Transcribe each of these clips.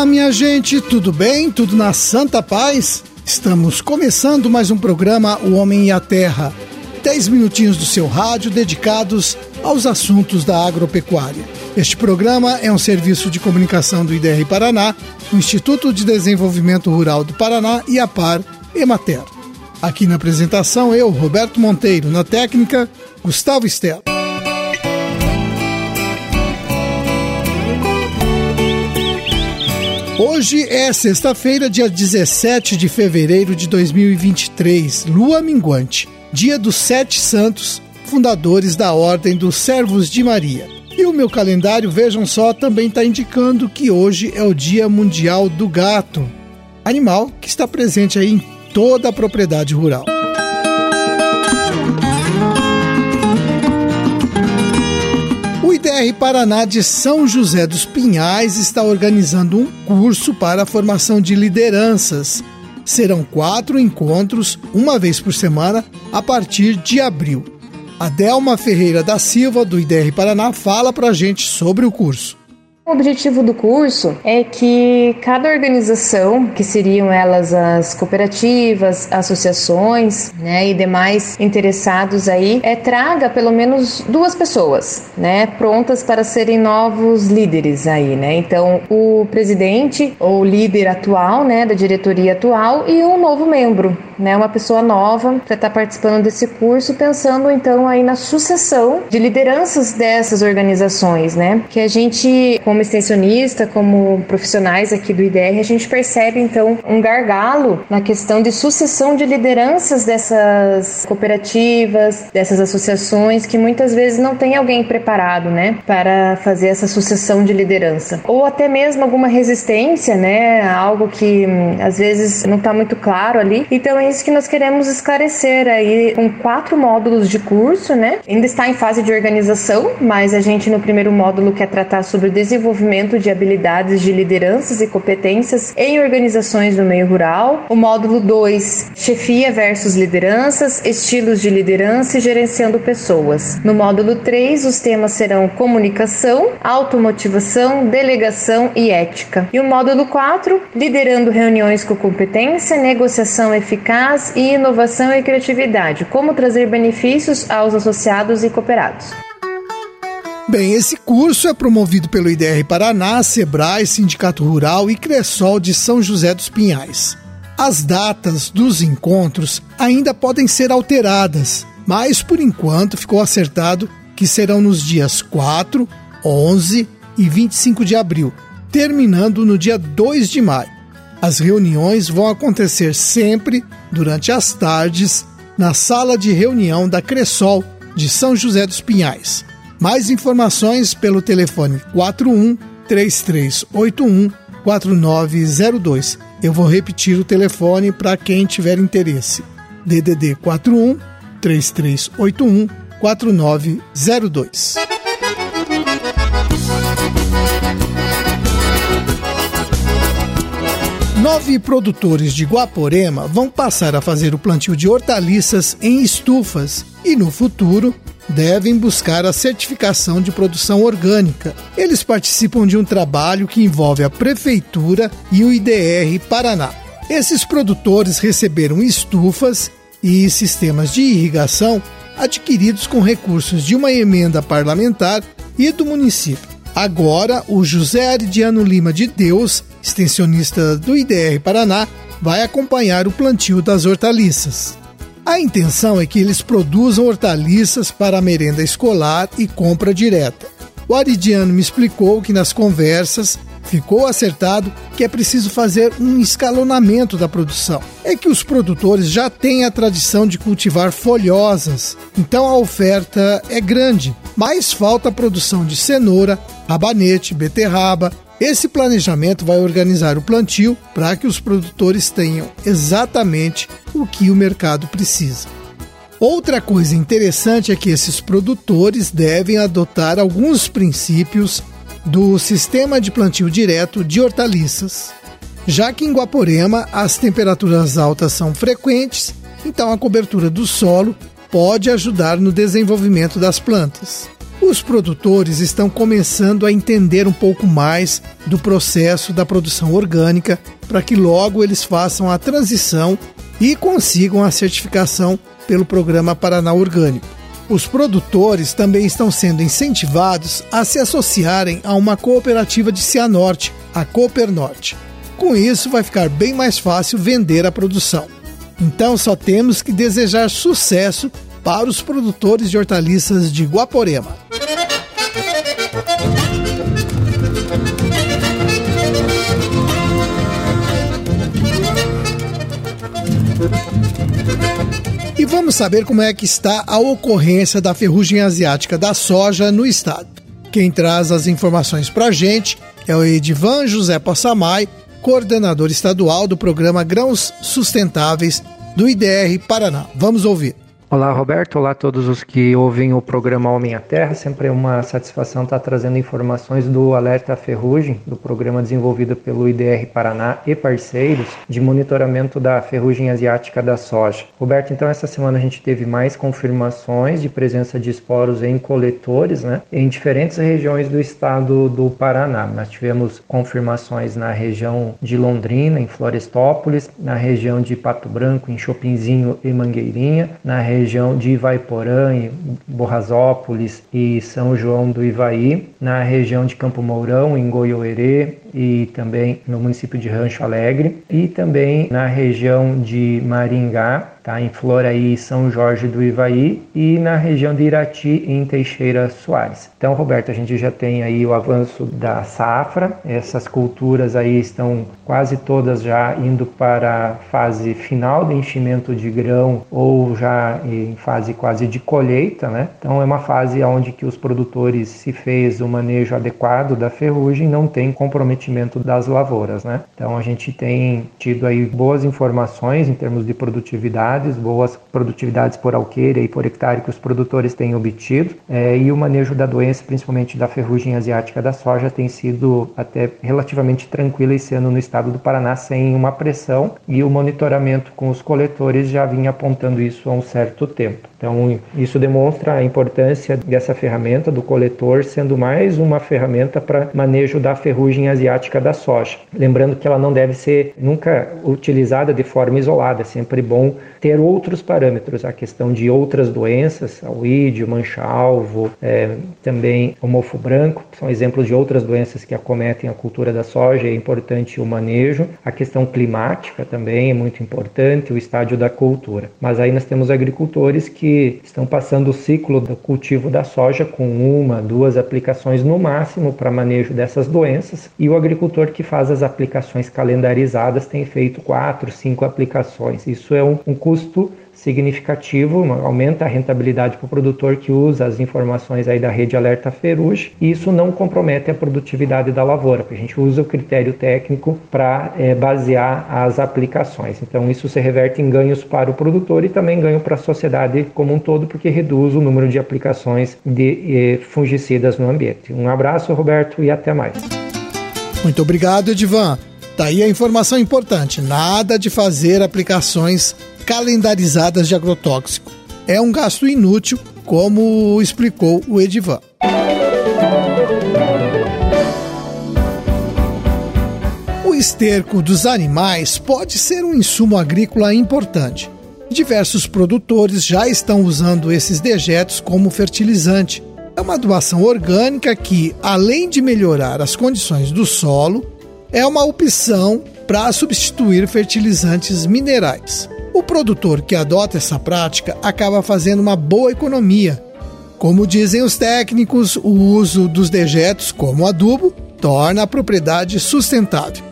Olá, minha gente, tudo bem? Tudo na santa paz? Estamos começando mais um programa O Homem e a Terra. Dez minutinhos do seu rádio dedicados aos assuntos da agropecuária. Este programa é um serviço de comunicação do IDR Paraná, o Instituto de Desenvolvimento Rural do Paraná e a Par Emater. Aqui na apresentação, eu, Roberto Monteiro, na técnica, Gustavo Estela. Hoje é sexta-feira, dia 17 de fevereiro de 2023, lua minguante, dia dos Sete Santos, fundadores da Ordem dos Servos de Maria. E o meu calendário, vejam só, também está indicando que hoje é o Dia Mundial do Gato, animal que está presente aí em toda a propriedade rural. IDR Paraná de São José dos Pinhais está organizando um curso para a formação de lideranças. Serão quatro encontros, uma vez por semana, a partir de abril. A Delma Ferreira da Silva, do IDR Paraná, fala para a gente sobre o curso. O objetivo do curso é que cada organização, que seriam elas as cooperativas, associações, né, e demais interessados aí, é, traga pelo menos duas pessoas, né, prontas para serem novos líderes aí, né. Então, o presidente ou líder atual, né, da diretoria atual e um novo membro, né, uma pessoa nova para estar tá participando desse curso, pensando então aí na sucessão de lideranças dessas organizações, né, que a gente como extensionista, como profissionais aqui do IDR, a gente percebe então um gargalo na questão de sucessão de lideranças dessas cooperativas, dessas associações que muitas vezes não tem alguém preparado, né, para fazer essa sucessão de liderança, ou até mesmo alguma resistência, né, algo que hum, às vezes não está muito claro ali. Então é isso que nós queremos esclarecer aí com quatro módulos de curso, né? Ainda está em fase de organização, mas a gente no primeiro módulo quer tratar sobre o desenvolvimento desenvolvimento de habilidades de lideranças e competências em organizações do meio rural. O módulo 2, chefia versus lideranças, estilos de liderança e gerenciando pessoas. No módulo 3, os temas serão comunicação, automotivação, delegação e ética. E o módulo 4, liderando reuniões com competência, negociação eficaz e inovação e criatividade. Como trazer benefícios aos associados e cooperados. Bem, esse curso é promovido pelo IDR Paraná, Sebrae, Sindicato Rural e Cressol de São José dos Pinhais. As datas dos encontros ainda podem ser alteradas, mas por enquanto ficou acertado que serão nos dias 4, 11 e 25 de abril, terminando no dia 2 de maio. As reuniões vão acontecer sempre durante as tardes na sala de reunião da Cressol de São José dos Pinhais. Mais informações pelo telefone 41 3381 4902. Eu vou repetir o telefone para quem tiver interesse. DDD 41 3381 4902. Nove produtores de Guaporema vão passar a fazer o plantio de hortaliças em estufas e, no futuro, devem buscar a certificação de produção orgânica. Eles participam de um trabalho que envolve a Prefeitura e o IDR Paraná. Esses produtores receberam estufas e sistemas de irrigação adquiridos com recursos de uma emenda parlamentar e do município. Agora, o José Aridiano Lima de Deus, extensionista do IDR Paraná, vai acompanhar o plantio das hortaliças. A intenção é que eles produzam hortaliças para a merenda escolar e compra direta. O Aridiano me explicou que nas conversas ficou acertado que é preciso fazer um escalonamento da produção. É que os produtores já têm a tradição de cultivar folhosas, então a oferta é grande, mas falta a produção de cenoura, rabanete, beterraba, esse planejamento vai organizar o plantio para que os produtores tenham exatamente o que o mercado precisa. Outra coisa interessante é que esses produtores devem adotar alguns princípios do sistema de plantio direto de hortaliças. Já que em Guaporema as temperaturas altas são frequentes, então a cobertura do solo pode ajudar no desenvolvimento das plantas. Os produtores estão começando a entender um pouco mais do processo da produção orgânica para que logo eles façam a transição e consigam a certificação pelo programa Paraná Orgânico. Os produtores também estão sendo incentivados a se associarem a uma cooperativa de Cianorte, a Cooper Norte. Com isso, vai ficar bem mais fácil vender a produção. Então, só temos que desejar sucesso para os produtores de hortaliças de Guaporema. Vamos saber como é que está a ocorrência da ferrugem asiática da soja no estado. Quem traz as informações para a gente é o Edivan José Possamay, coordenador estadual do programa Grãos Sustentáveis do IDR Paraná. Vamos ouvir. Olá, Roberto. Olá a todos os que ouvem o programa Homem à Terra. Sempre é uma satisfação estar trazendo informações do Alerta Ferrugem, do programa desenvolvido pelo IDR Paraná e parceiros de monitoramento da ferrugem asiática da soja. Roberto, então essa semana a gente teve mais confirmações de presença de esporos em coletores, né, em diferentes regiões do estado do Paraná. Nós tivemos confirmações na região de Londrina, em Florestópolis, na região de Pato Branco, em Chopinzinho e Mangueirinha, na região região de Ivaiporã, Borrasópolis e São João do Ivaí, na região de Campo Mourão, em Goiôerê e também no município de Rancho Alegre, e também na região de Maringá, tá? em Floraí, São Jorge do Ivaí e na região de Irati, em Teixeira Soares. Então, Roberto, a gente já tem aí o avanço da safra, essas culturas aí estão quase todas já indo para a fase final de enchimento de grão ou já em fase quase de colheita, né? Então, é uma fase onde que os produtores se fez o manejo adequado da ferrugem, não tem comprometimento das lavouras, né? Então, a gente tem tido aí boas informações em termos de produtividade produtividades, boas produtividades por alqueire e por hectare que os produtores têm obtido, é, e o manejo da doença, principalmente da ferrugem asiática da soja, tem sido até relativamente tranquilo esse ano no estado do Paraná, sem uma pressão, e o monitoramento com os coletores já vinha apontando isso há um certo tempo. Então, isso demonstra a importância dessa ferramenta do coletor sendo mais uma ferramenta para manejo da ferrugem asiática da soja. Lembrando que ela não deve ser nunca utilizada de forma isolada, é sempre bom ter outros parâmetros, a questão de outras doenças, o ídio, mancha-alvo, é, também o mofo branco, são exemplos de outras doenças que acometem a cultura da soja, é importante o manejo. A questão climática também é muito importante, o estádio da cultura. Mas aí nós temos agricultores que que estão passando o ciclo do cultivo da soja com uma, duas aplicações no máximo para manejo dessas doenças, e o agricultor que faz as aplicações calendarizadas tem feito quatro, cinco aplicações. Isso é um, um custo significativo, aumenta a rentabilidade para o produtor que usa as informações aí da rede Alerta Ferrugem e isso não compromete a produtividade da lavoura, porque a gente usa o critério técnico para é, basear as aplicações. Então isso se reverte em ganhos para o produtor e também ganho para a sociedade como um todo, porque reduz o número de aplicações de eh, fungicidas no ambiente. Um abraço, Roberto, e até mais. Muito obrigado, Edivan. Tá aí a informação importante. Nada de fazer aplicações calendarizadas de agrotóxico. É um gasto inútil, como explicou o Edivan. O esterco dos animais pode ser um insumo agrícola importante. Diversos produtores já estão usando esses dejetos como fertilizante. É uma doação orgânica que, além de melhorar as condições do solo, é uma opção para substituir fertilizantes minerais. O produtor que adota essa prática acaba fazendo uma boa economia. Como dizem os técnicos, o uso dos dejetos como adubo torna a propriedade sustentável.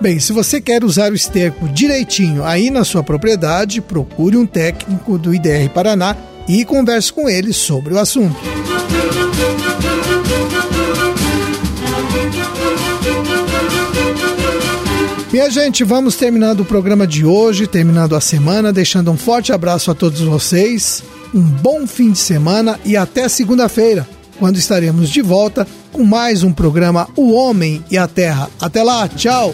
Bem, se você quer usar o esterco direitinho aí na sua propriedade, procure um técnico do IDR Paraná e converse com ele sobre o assunto. Minha gente, vamos terminando o programa de hoje, terminando a semana, deixando um forte abraço a todos vocês, um bom fim de semana e até segunda-feira, quando estaremos de volta com mais um programa O Homem e a Terra. Até lá, tchau!